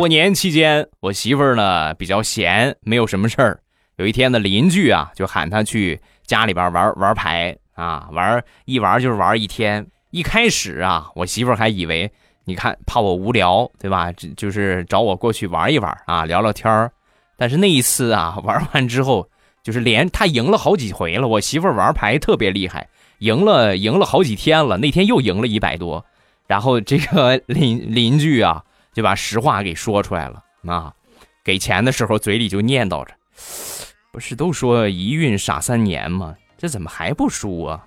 过年期间，我媳妇儿呢比较闲，没有什么事儿。有一天呢，邻居啊就喊她去家里边玩玩牌啊，玩一玩就是玩一天。一开始啊，我媳妇儿还以为你看怕我无聊，对吧？就就是找我过去玩一玩啊，聊聊天儿。但是那一次啊，玩完之后，就是连她赢了好几回了。我媳妇儿玩牌特别厉害，赢了赢了好几天了。那天又赢了一百多，然后这个邻邻居啊就把实话给说出来了啊，给钱的时候嘴里就念叨着：“不是都说一孕傻三年吗？这怎么还不输啊？”